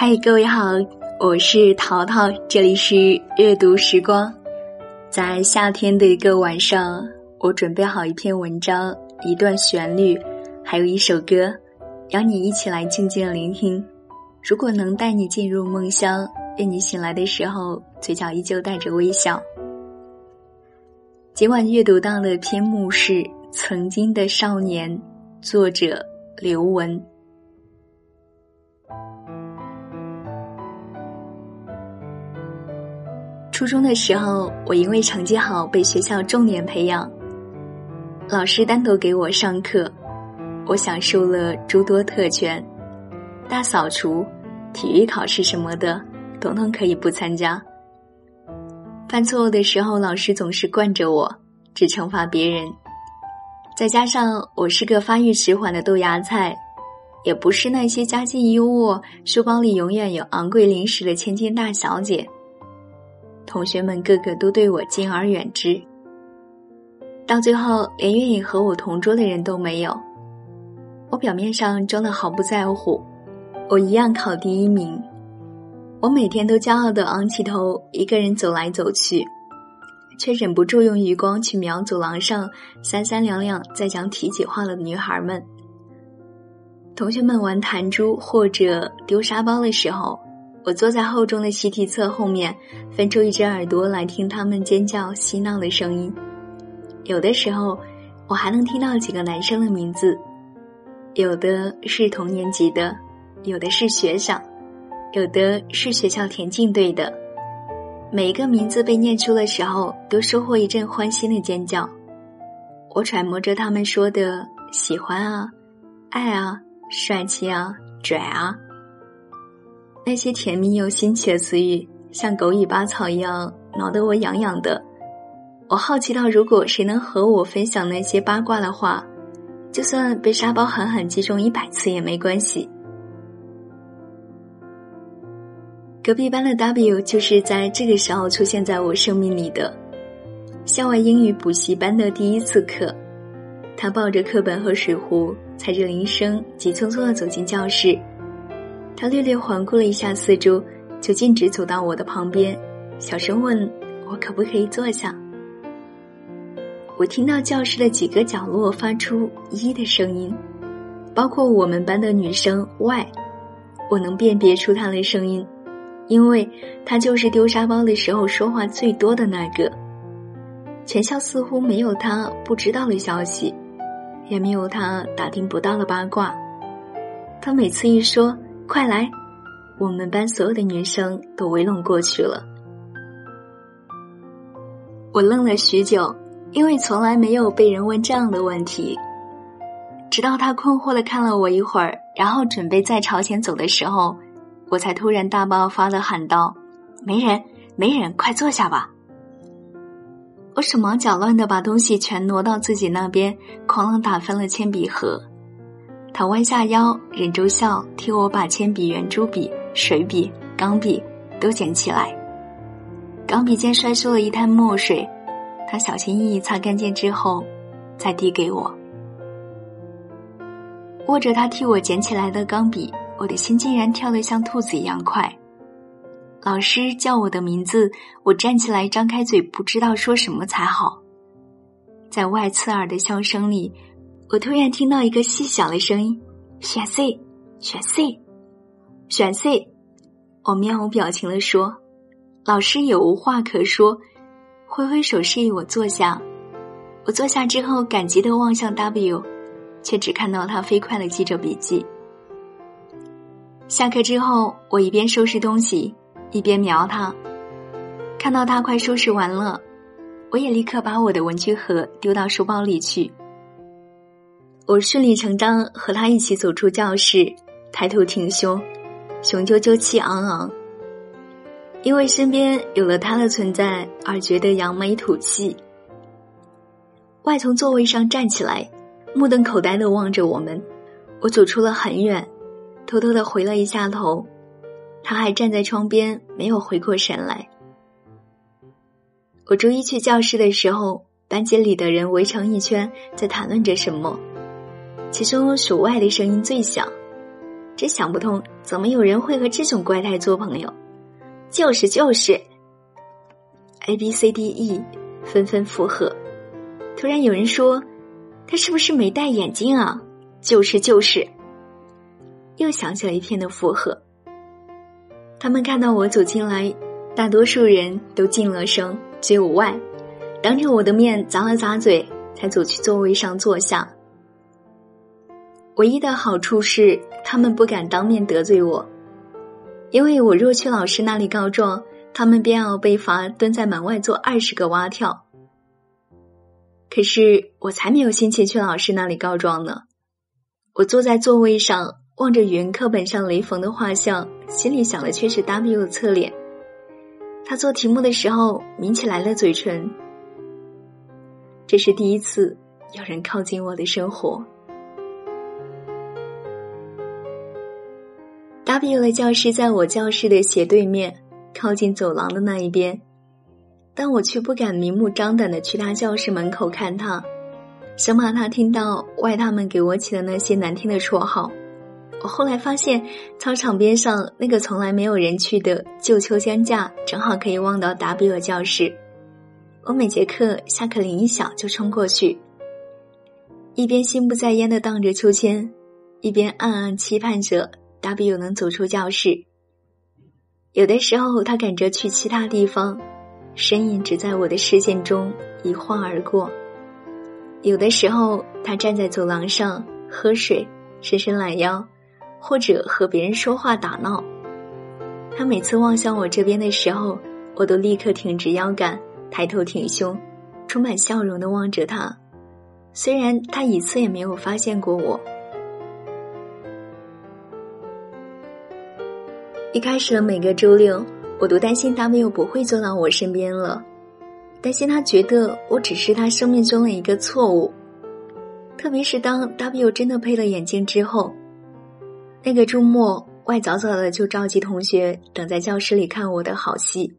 嗨，各位好，我是淘淘，这里是阅读时光。在夏天的一个晚上，我准备好一篇文章、一段旋律，还有一首歌，邀你一起来静静聆听。如果能带你进入梦乡，愿你醒来的时候嘴角依旧带着微笑。今晚阅读到的篇目是《曾经的少年》，作者刘文。初中的时候，我因为成绩好被学校重点培养，老师单独给我上课，我享受了诸多特权，大扫除、体育考试什么的，统统可以不参加。犯错误的时候，老师总是惯着我，只惩罚别人。再加上我是个发育迟缓的豆芽菜，也不是那些家境优渥、书包里永远有昂贵零食的千金大小姐。同学们个个都对我敬而远之，到最后连愿意和我同桌的人都没有。我表面上装的毫不在乎，我一样考第一名。我每天都骄傲的昂起头，一个人走来走去，却忍不住用余光去瞄走廊上三三两两在讲体己话的女孩们。同学们玩弹珠或者丢沙包的时候。我坐在厚重的习题册后面，分出一只耳朵来听他们尖叫嬉闹的声音。有的时候，我还能听到几个男生的名字，有的是同年级的，有的是学长，有的是学校田径队的。每一个名字被念出的时候，都收获一阵欢欣的尖叫。我揣摩着他们说的喜欢啊、爱啊、帅气啊、拽啊。那些甜蜜又新奇的词语，像狗尾巴草一样挠得我痒痒的。我好奇到，如果谁能和我分享那些八卦的话，就算被沙包狠狠击中一百次也没关系。隔壁班的 W 就是在这个时候出现在我生命里的。校外英语补习班的第一次课，他抱着课本和水壶，踩着铃声，急匆匆的走进教室。他略略环顾了一下四周，就径直走到我的旁边，小声问我可不可以坐下。我听到教室的几个角落发出“一”的声音，包括我们班的女生 Y，我能辨别出她的声音，因为她就是丢沙包的时候说话最多的那个。全校似乎没有她不知道的消息，也没有她打听不到的八卦。她每次一说。快来！我们班所有的女生都围拢过去了。我愣了许久，因为从来没有被人问这样的问题。直到他困惑的看了我一会儿，然后准备再朝前走的时候，我才突然大爆发的喊道：“没人，没人，快坐下吧！”我手忙脚乱的把东西全挪到自己那边，狂浪打翻了铅笔盒。他弯下腰，忍住笑，替我把铅笔、圆珠笔、水笔、钢笔都捡起来。钢笔尖摔出了一滩墨水，他小心翼翼擦干净之后，再递给我。握着他替我捡起来的钢笔，我的心竟然跳得像兔子一样快。老师叫我的名字，我站起来，张开嘴，不知道说什么才好。在外刺耳的笑声里。我突然听到一个细小的声音：“选 C，选 C，选 C。”我面无表情的说：“老师也无话可说，挥挥手示意我坐下。”我坐下之后，感激的望向 W，却只看到他飞快的记着笔记。下课之后，我一边收拾东西，一边瞄他，看到他快收拾完了，我也立刻把我的文具盒丢到书包里去。我顺理成章和他一起走出教室，抬头挺胸，雄赳赳气昂昂。因为身边有了他的存在而觉得扬眉吐气。外从座位上站起来，目瞪口呆的望着我们。我走出了很远，偷偷的回了一下头，他还站在窗边，没有回过神来。我周一去教室的时候，班级里的人围成一圈，在谈论着什么。其中，属外的声音最响。真想不通，怎么有人会和这种怪胎做朋友？就是就是，A B C D E 纷纷附和。突然有人说：“他是不是没戴眼镜啊？”就是就是，又响起了一片的附和。他们看到我走进来，大多数人都静了声，只有外，当着我的面咂了咂嘴，才走去座位上坐下。唯一的好处是，他们不敢当面得罪我，因为我若去老师那里告状，他们便要被罚蹲在门外做二十个蛙跳。可是我才没有心情去老师那里告状呢。我坐在座位上，望着语文课本上雷锋的画像，心里想的却是 W 的侧脸。他做题目的时候抿起来了嘴唇。这是第一次有人靠近我的生活。W 的教室在我教室的斜对面，靠近走廊的那一边，但我却不敢明目张胆的去他教室门口看他，生怕他听到外他们给我起的那些难听的绰号。我后来发现，操场边上那个从来没有人去的旧秋千架，正好可以望到 W 的教室。我每节课下课铃一响就冲过去，一边心不在焉的荡着秋千，一边暗暗期盼着。W 能走出教室，有的时候他赶着去其他地方，身影只在我的视线中一晃而过；有的时候他站在走廊上喝水、伸伸懒腰，或者和别人说话打闹。他每次望向我这边的时候，我都立刻挺直腰杆，抬头挺胸，充满笑容的望着他。虽然他一次也没有发现过我。一开始的每个周六，我都担心 W 不会坐到我身边了，担心他觉得我只是他生命中的一个错误。特别是当 W 真的配了眼镜之后，那个周末，外早早的就召集同学等在教室里看我的好戏。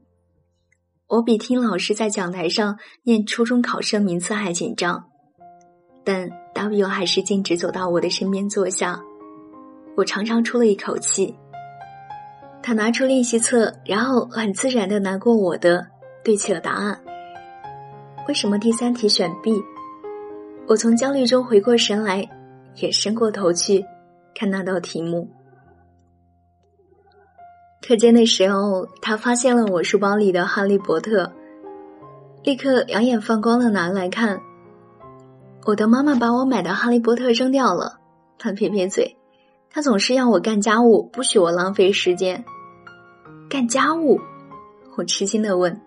我比听老师在讲台上念初中考生名次还紧张，但 W 还是径直走到我的身边坐下，我长长出了一口气。他拿出练习册，然后很自然的拿过我的，对齐了答案。为什么第三题选 B？我从焦虑中回过神来，也伸过头去看那道题目。课间的时候，他发现了我书包里的《哈利波特》，立刻两眼放光的拿来看。我的妈妈把我买的《哈利波特》扔掉了，他撇撇嘴。他总是要我干家务，不许我浪费时间。干家务，我吃惊的问。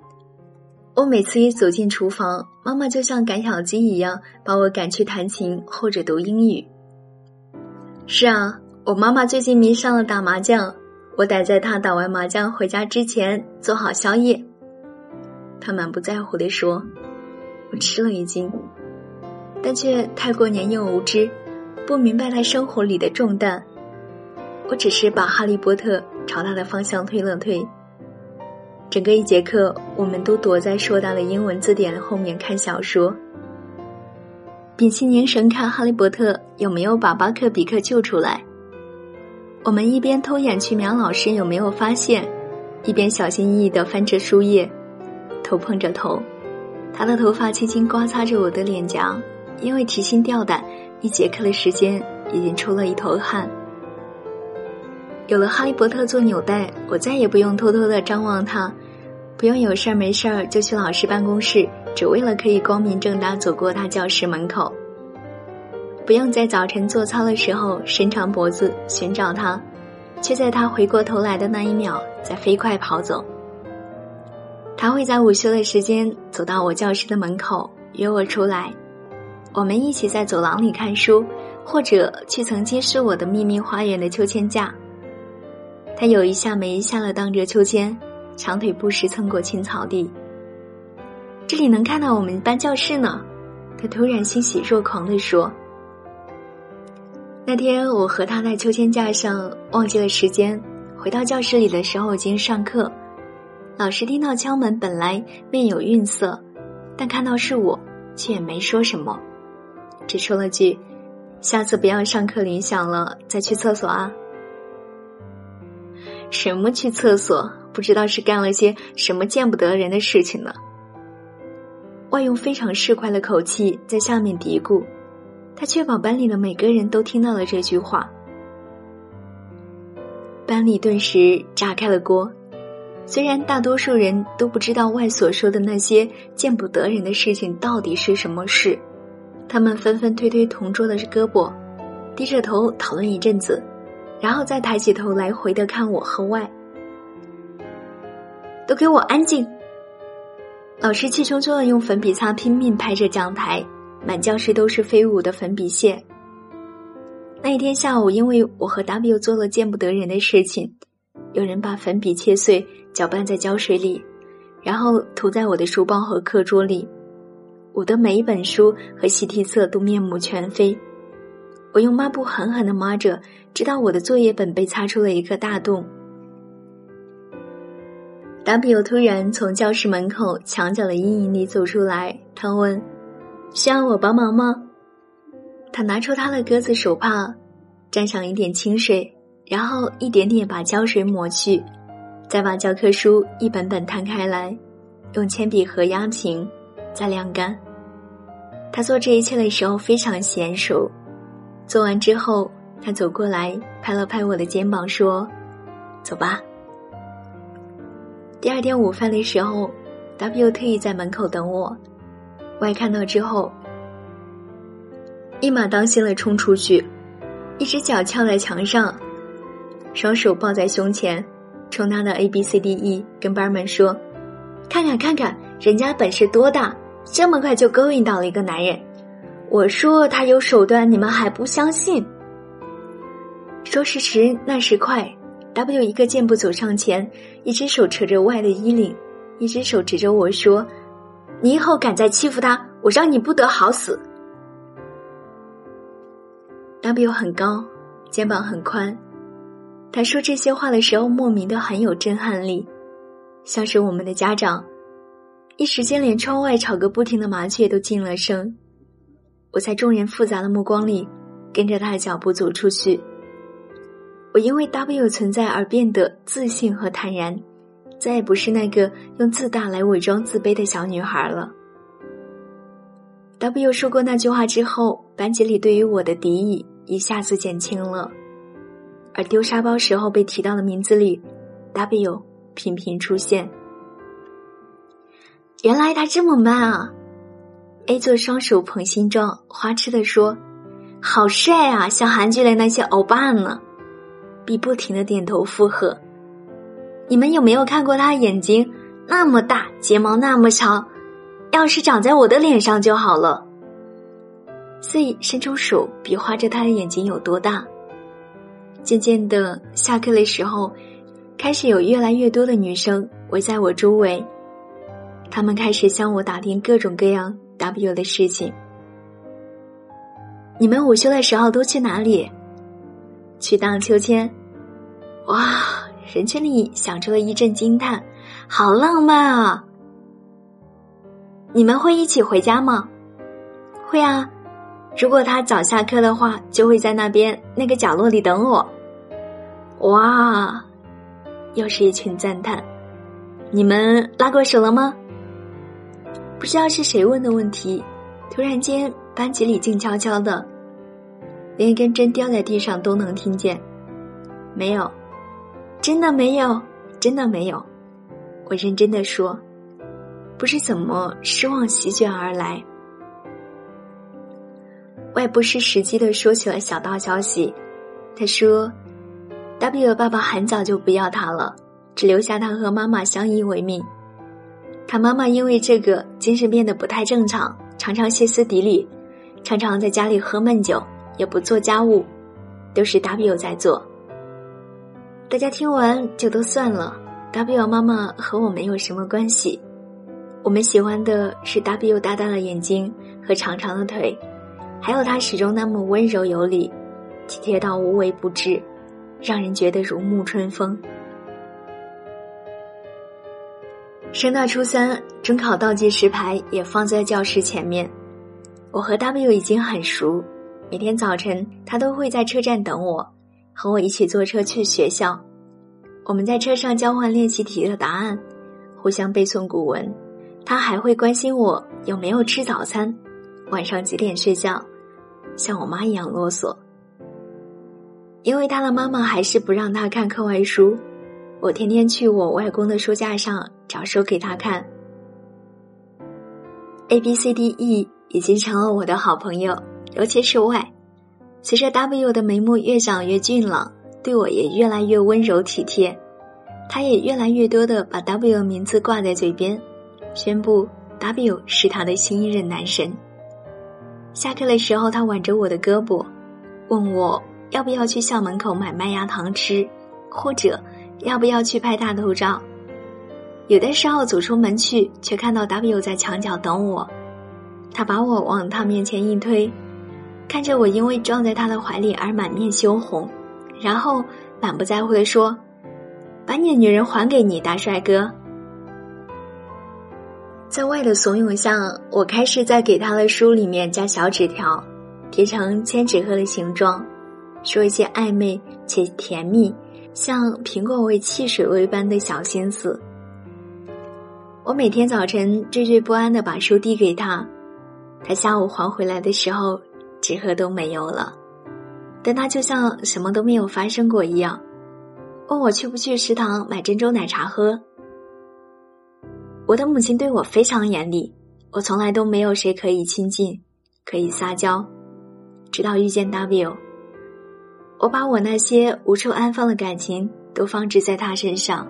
我每次一走进厨房，妈妈就像赶小鸡一样，把我赶去弹琴或者读英语。是啊，我妈妈最近迷上了打麻将，我得在她打完麻将回家之前做好宵夜。他满不在乎的说。我吃了一惊，但却太过年幼无知，不明白他生活里的重担。我只是把《哈利波特》朝他的方向推了推。整个一节课，我们都躲在硕大的英文字典后面看小说，屏气凝神看《哈利波特》有没有把巴克比克救出来。我们一边偷眼去瞄老师有没有发现，一边小心翼翼的翻着书页，头碰着头，他的头发轻轻刮擦着我的脸颊，因为提心吊胆，一节课的时间已经出了一头汗。有了哈利波特做纽带，我再也不用偷偷的张望他，不用有事儿没事儿就去老师办公室，只为了可以光明正大走过他教室门口。不用在早晨做操的时候伸长脖子寻找他，却在他回过头来的那一秒再飞快跑走。他会在午休的时间走到我教室的门口约我出来，我们一起在走廊里看书，或者去曾经是我的秘密花园的秋千架。他有一下没一下的荡着秋千，长腿不时蹭过青草地。这里能看到我们班教室呢，他突然欣喜若狂地说。那天我和他在秋千架上忘记了时间，回到教室里的时候已经上课。老师听到敲门，本来面有愠色，但看到是我，却也没说什么，只说了句：“下次不要上课铃响了再去厕所啊。”什么去厕所？不知道是干了些什么见不得人的事情呢。外用非常市侩的口气在下面嘀咕，他确保班里的每个人都听到了这句话。班里顿时炸开了锅。虽然大多数人都不知道外所说的那些见不得人的事情到底是什么事，他们纷纷推推同桌的胳膊，低着头讨论一阵子，然后再抬起头来回的看我和外。都给我安静！老师气冲冲的用粉笔擦拼命拍着讲台，满教室都是飞舞的粉笔屑。那一天下午，因为我和 W 做了见不得人的事情，有人把粉笔切碎，搅拌在胶水里，然后涂在我的书包和课桌里。我的每一本书和习题册都面目全非。我用抹布狠狠的抹着，直到我的作业本被擦出了一个大洞。W 突然从教室门口墙角的阴影里走出来，他问：“需要我帮忙吗？”他拿出他的鸽子手帕，沾上一点清水，然后一点点把胶水抹去，再把教科书一本本摊开来，用铅笔盒压平，再晾干。他做这一切的时候非常娴熟。做完之后，他走过来拍了拍我的肩膀，说：“走吧。”第二天午饭的时候，W 特意在门口等我。Y 看到之后。一马当先的冲出去，一只脚翘在墙上，双手抱在胸前，冲他的 A B C D E 跟班们说：“看看看看，人家本事多大，这么快就勾引到了一个男人。我说他有手段，你们还不相信？”说时迟，那时快，W 一个箭步走上前，一只手扯着 Y 的衣领，一只手指着我说：“你以后敢再欺负他，我让你不得好死。” W 很高，肩膀很宽。他说这些话的时候，莫名的很有震撼力，像是我们的家长。一时间，连窗外吵个不停的麻雀都静了声。我在众人复杂的目光里，跟着他的脚步走出去。我因为 W 存在而变得自信和坦然，再也不是那个用自大来伪装自卑的小女孩了。W 说过那句话之后，班级里对于我的敌意。一下子减轻了，而丢沙包时候被提到的名字里，W 频频出现。原来他这么慢啊！A 做双手捧心状，花痴的说：“好帅啊，像韩剧的那些欧巴呢。”B 不停的点头附和。你们有没有看过他眼睛那么大，睫毛那么长？要是长在我的脸上就好了。C 伸出手比划着他的眼睛有多大。渐渐的，下课的时候，开始有越来越多的女生围在我周围，他们开始向我打听各种各样 W 的事情。你们午休的时候都去哪里？去荡秋千。哇！人群里响出了一阵惊叹，好浪漫啊！你们会一起回家吗？会啊。如果他早下课的话，就会在那边那个角落里等我。哇，又是一群赞叹。你们拉过手了吗？不知道是谁问的问题，突然间班级里静悄悄的，连一根针掉在地上都能听见。没有，真的没有，真的没有。我认真的说，不知怎么失望席卷而来。外不失时机的说起了小道消息，他说：“W 的爸爸很早就不要他了，只留下他和妈妈相依为命。他妈妈因为这个精神变得不太正常，常常歇斯底里，常常在家里喝闷酒，也不做家务，都是 W 在做。大家听完就都算了，W 妈妈和我没有什么关系，我们喜欢的是 W 大大的眼睛和长长的腿。”还有他始终那么温柔有礼，体贴到无微不至，让人觉得如沐春风。升到初三，中考倒计时牌也放在教室前面。我和 W 已经很熟，每天早晨他都会在车站等我，和我一起坐车去学校。我们在车上交换练习题的答案，互相背诵古文。他还会关心我有没有吃早餐，晚上几点睡觉，像我妈一样啰嗦。因为他的妈妈还是不让他看课外书，我天天去我外公的书架上找书给他看。A B C D E 已经成了我的好朋友，尤其是 Y。随着 W 的眉目越长越俊朗，对我也越来越温柔体贴，他也越来越多的把 W 名字挂在嘴边，宣布 W 是他的新一任男神。下课的时候，他挽着我的胳膊，问我要不要去校门口买麦芽糖吃，或者要不要去拍大头照。有的时候走出门去，却看到 W 在墙角等我，他把我往他面前一推。看着我因为撞在他的怀里而满面羞红，然后满不在乎的说：“把你的女人还给你，大帅哥。”在外的怂恿下，我开始在给他的书里面加小纸条，叠成千纸鹤的形状，说一些暧昧且甜蜜，像苹果味、汽水味般的小心思。我每天早晨惴惴不安的把书递给他，他下午还回来的时候。纸盒都没有了，但他就像什么都没有发生过一样，问我去不去食堂买珍珠奶茶喝。我的母亲对我非常严厉，我从来都没有谁可以亲近，可以撒娇，直到遇见 W，我把我那些无处安放的感情都放置在他身上，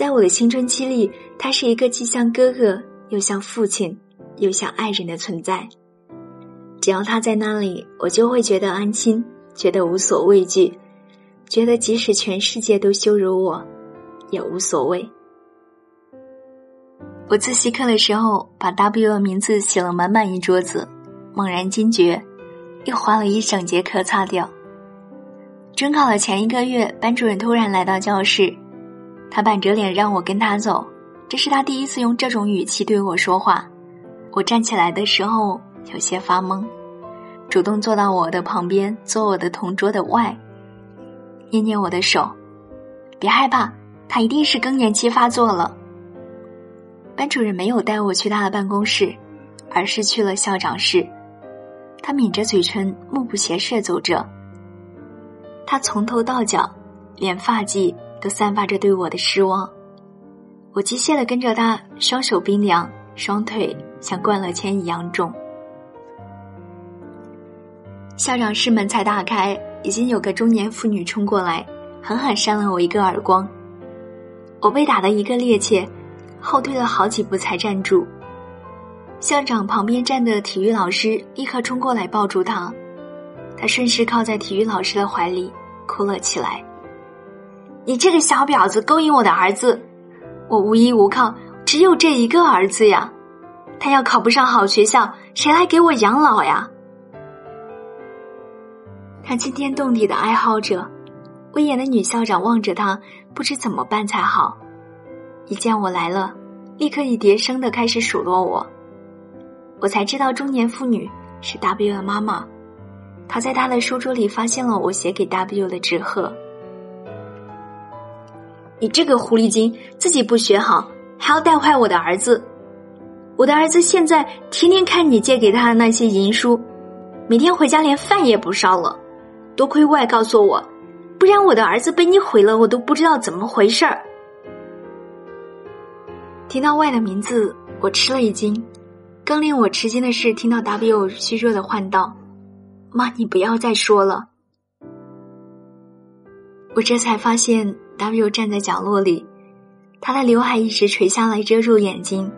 在我的青春期里，他是一个既像哥哥又像父亲又像爱人的存在。只要他在那里，我就会觉得安心，觉得无所畏惧，觉得即使全世界都羞辱我，也无所谓。我自习课的时候，把 W 的名字写了满满一桌子，猛然惊觉，又花了一整节课擦掉。中考的前一个月，班主任突然来到教室，他板着脸让我跟他走，这是他第一次用这种语气对我说话。我站起来的时候。有些发懵，主动坐到我的旁边，做我的同桌的外，捏捏我的手，别害怕，他一定是更年期发作了。班主任没有带我去他的办公室，而是去了校长室。他抿着嘴唇，目不斜视走着。他从头到脚，连发髻都散发着对我的失望。我机械的跟着他，双手冰凉，双腿像灌了铅一样重。校长室门才打开，已经有个中年妇女冲过来，狠狠扇了我一个耳光。我被打得一个趔趄，后退了好几步才站住。校长旁边站的体育老师立刻冲过来抱住他，他顺势靠在体育老师的怀里哭了起来：“你这个小婊子勾引我的儿子，我无依无靠，只有这一个儿子呀，他要考不上好学校，谁来给我养老呀？”他惊天动地的哀嚎着，威严的女校长望着他，不知怎么办才好。一见我来了，立刻以叠声的开始数落我。我才知道中年妇女是 W 的妈妈，她在她的书桌里发现了我写给 W 的纸鹤。你这个狐狸精，自己不学好，还要带坏我的儿子。我的儿子现在天天看你借给他的那些银书，每天回家连饭也不烧了。多亏外告诉我，不然我的儿子被你毁了，我都不知道怎么回事儿。听到外的名字，我吃了一惊。更令我吃惊的是，听到 W 虚弱的唤道：“妈，你不要再说了。”我这才发现，W 站在角落里，他的刘海一直垂下来遮住眼睛，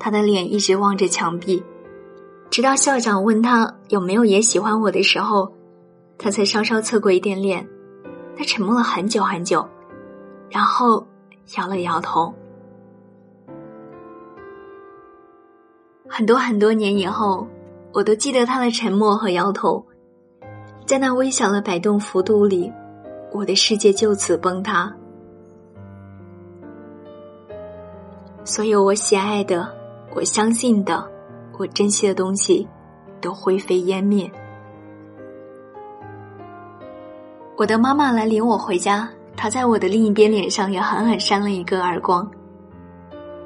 他的脸一直望着墙壁，直到校长问他有没有也喜欢我的时候。他才稍稍侧过一点脸，他沉默了很久很久，然后摇了摇头。很多很多年以后，我都记得他的沉默和摇头，在那微小的摆动幅度里，我的世界就此崩塌，所有我喜爱的、我相信的、我珍惜的东西，都灰飞烟灭。我的妈妈来领我回家，她在我的另一边脸上也狠狠扇了一个耳光。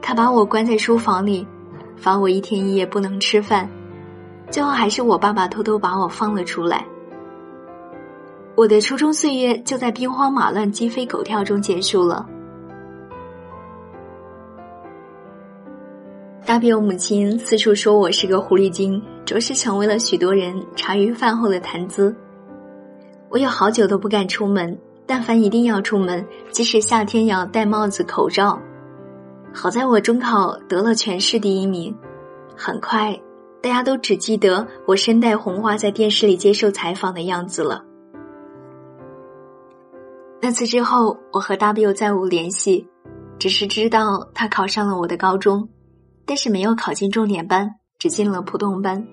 他把我关在书房里，罚我一天一夜不能吃饭，最后还是我爸爸偷偷把我放了出来。我的初中岁月就在兵荒马乱、鸡飞狗跳中结束了。大比我母亲四处说我是个狐狸精，着实成为了许多人茶余饭后的谈资。我有好久都不敢出门，但凡一定要出门，即使夏天也要戴帽子、口罩。好在我中考得了全市第一名，很快，大家都只记得我身带红花在电视里接受采访的样子了。那次之后，我和 W 再无联系，只是知道他考上了我的高中。但是没有考进重点班，只进了普通班。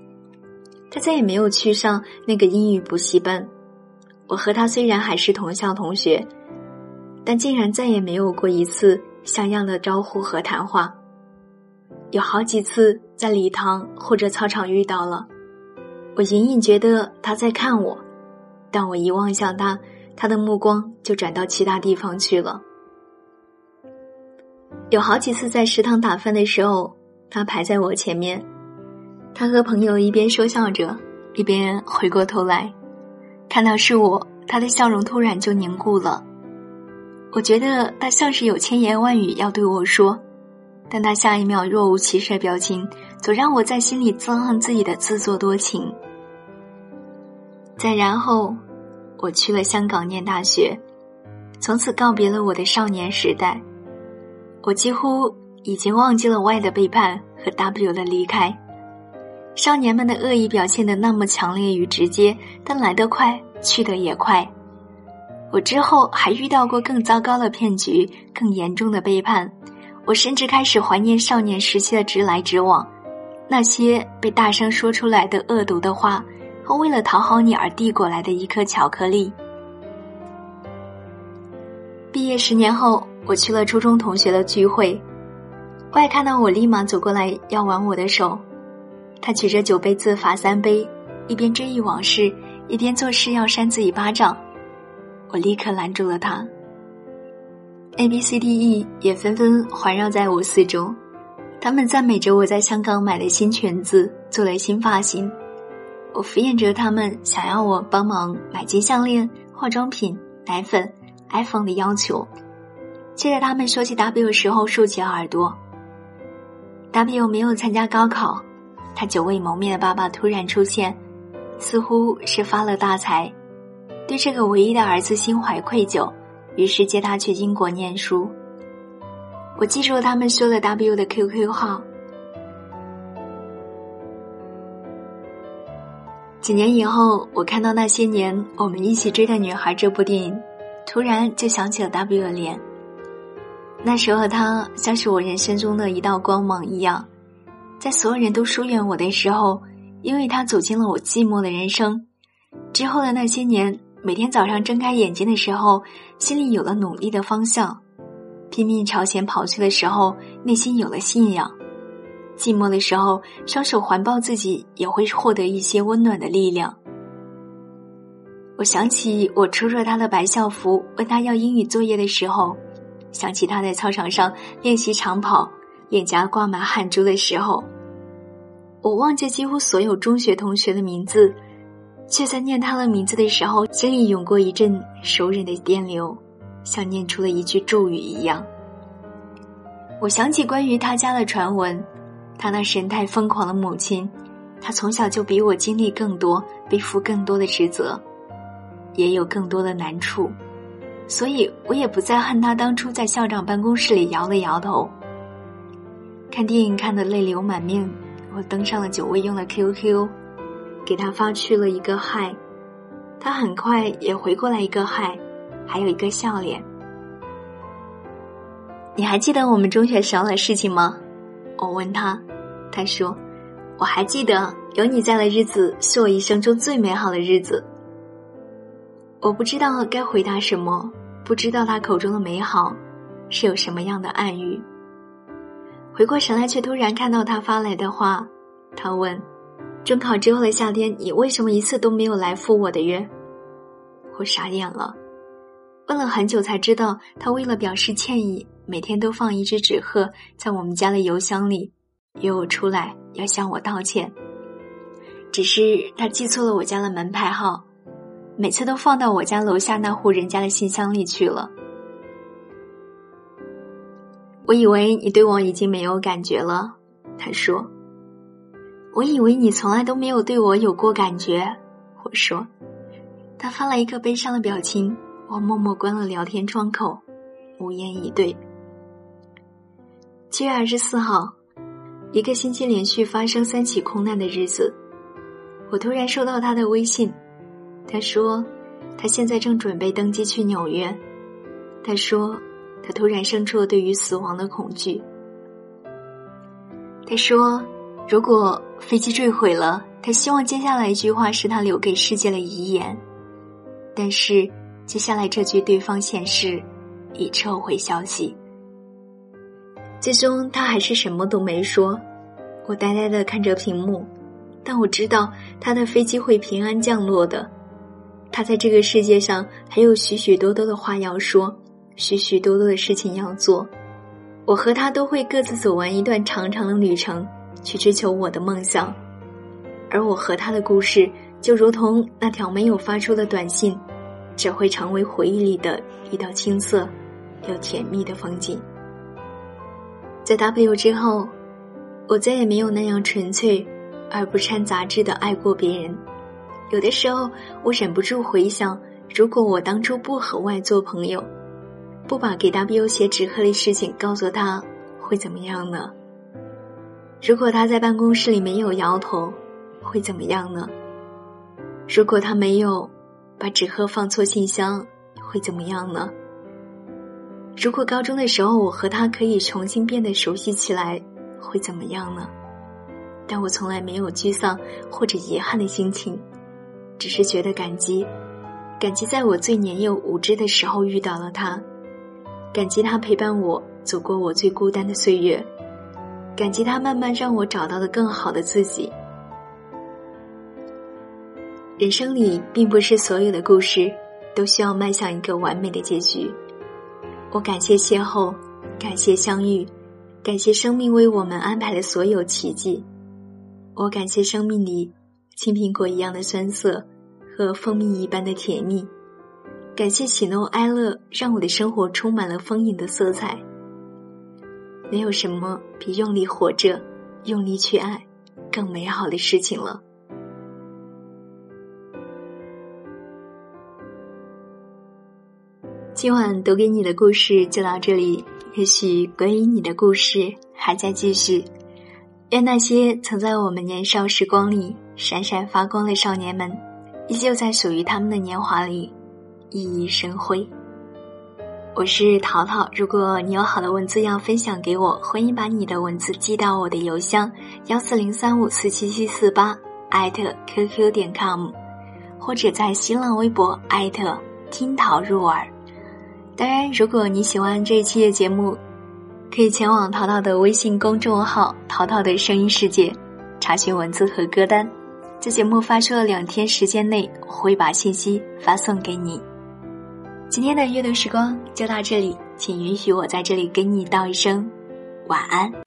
他再也没有去上那个英语补习班。我和他虽然还是同校同学，但竟然再也没有过一次像样的招呼和谈话。有好几次在礼堂或者操场遇到了，我隐隐觉得他在看我，但我一望向他，他的目光就转到其他地方去了。有好几次在食堂打饭的时候。他排在我前面，他和朋友一边说笑着，一边回过头来，看到是我，他的笑容突然就凝固了。我觉得他像是有千言万语要对我说，但他下一秒若无其事的表情，总让我在心里憎恨自己的自作多情。再然后，我去了香港念大学，从此告别了我的少年时代，我几乎。已经忘记了 Y 的背叛和 W 的离开，少年们的恶意表现的那么强烈与直接，但来得快，去得也快。我之后还遇到过更糟糕的骗局，更严重的背叛。我甚至开始怀念少年时期的直来直往，那些被大声说出来的恶毒的话，和为了讨好你而递过来的一颗巧克力。毕业十年后，我去了初中同学的聚会。外看到我，立马走过来要挽我的手。他举着酒杯自罚三杯，一边追忆往事，一边做事要扇自己巴掌。我立刻拦住了他。A、B、C、D、E 也纷纷环绕在我四周，他们赞美着我在香港买的新裙子，做了新发型。我敷衍着他们想要我帮忙买金项链、化妆品、奶粉、iPhone 的要求，却在他们说起 W 时候竖起耳朵。W 没有参加高考，他久未谋面的爸爸突然出现，似乎是发了大财，对这个唯一的儿子心怀愧疚，于是接他去英国念书。我记住了他们说了 W 的 QQ 号。几年以后，我看到那些年我们一起追的女孩这部电影，突然就想起了 W 的脸。那时候，他像是我人生中的一道光芒一样，在所有人都疏远我的时候，因为他走进了我寂寞的人生。之后的那些年，每天早上睁开眼睛的时候，心里有了努力的方向；拼命朝前跑去的时候，内心有了信仰；寂寞的时候，双手环抱自己，也会获得一些温暖的力量。我想起我抽着他的白校服，问他要英语作业的时候。想起他在操场上练习长跑，脸颊挂满汗珠的时候，我忘记几乎所有中学同学的名字，却在念他的名字的时候，心里涌过一阵熟人的电流，像念出了一句咒语一样。我想起关于他家的传闻，他那神态疯狂的母亲，他从小就比我经历更多，背负更多的职责，也有更多的难处。所以我也不再恨他当初在校长办公室里摇了摇头。看电影看得泪流满面，我登上了久未用的 QQ，给他发去了一个嗨，他很快也回过来一个嗨，还有一个笑脸。你还记得我们中学时候的事情吗？我问他，他说：“我还记得有你在的日子是我一生中最美好的日子。”我不知道该回答什么，不知道他口中的美好是有什么样的暗喻。回过神来，却突然看到他发来的话。他问：“中考之后的夏天，你为什么一次都没有来赴我的约？”我傻眼了。问了很久才知道，他为了表示歉意，每天都放一只纸鹤在我们家的邮箱里，约我出来要向我道歉。只是他记错了我家的门牌号，每次都放到我家楼下那户人家的信箱里去了。我以为你对我已经没有感觉了，他说。我以为你从来都没有对我有过感觉，我说。他发了一个悲伤的表情。我默默关了聊天窗口，无言以对。七月二十四号，一个星期连续发生三起空难的日子，我突然收到他的微信。他说，他现在正准备登机去纽约。他说，他突然生出了对于死亡的恐惧。他说，如果飞机坠毁了，他希望接下来一句话是他留给世界的遗言。但是。接下来这句，对方显示已撤回消息。最终，他还是什么都没说。我呆呆的看着屏幕，但我知道他的飞机会平安降落的。他在这个世界上还有许许多多的话要说，许许多多的事情要做。我和他都会各自走完一段长长的旅程，去追求我的梦想。而我和他的故事，就如同那条没有发出的短信。只会成为回忆里的一道青涩又甜蜜的风景。在 W 之后，我再也没有那样纯粹而不掺杂质的爱过别人。有的时候，我忍不住回想，如果我当初不和外做朋友，不把给 W 写纸鹤的事情告诉他，会怎么样呢？如果他在办公室里没有摇头，会怎么样呢？如果他没有……把纸鹤放错信箱会怎么样呢？如果高中的时候我和他可以重新变得熟悉起来，会怎么样呢？但我从来没有沮丧或者遗憾的心情，只是觉得感激，感激在我最年幼无知的时候遇到了他，感激他陪伴我走过我最孤单的岁月，感激他慢慢让我找到了更好的自己。人生里并不是所有的故事都需要迈向一个完美的结局。我感谢邂逅，感谢相遇，感谢生命为我们安排的所有奇迹。我感谢生命里青苹果一样的酸涩和蜂蜜一般的甜蜜，感谢喜怒哀乐让我的生活充满了丰盈的色彩。没有什么比用力活着、用力去爱更美好的事情了。今晚读给你的故事就到这里，也许关于你的故事还在继续。愿那些曾在我们年少时光里闪闪发光的少年们，依旧在属于他们的年华里熠熠生辉。我是淘淘，如果你有好的文字要分享给我，欢迎把你的文字寄到我的邮箱幺四零三五四七七四八艾特 qq 点 com，或者在新浪微博艾特听桃入耳。当然，如果你喜欢这一期的节目，可以前往淘淘的微信公众号“淘淘的声音世界”，查询文字和歌单。在节目发出的两天时间内，我会把信息发送给你。今天的阅读时光就到这里，请允许我在这里跟你道一声晚安。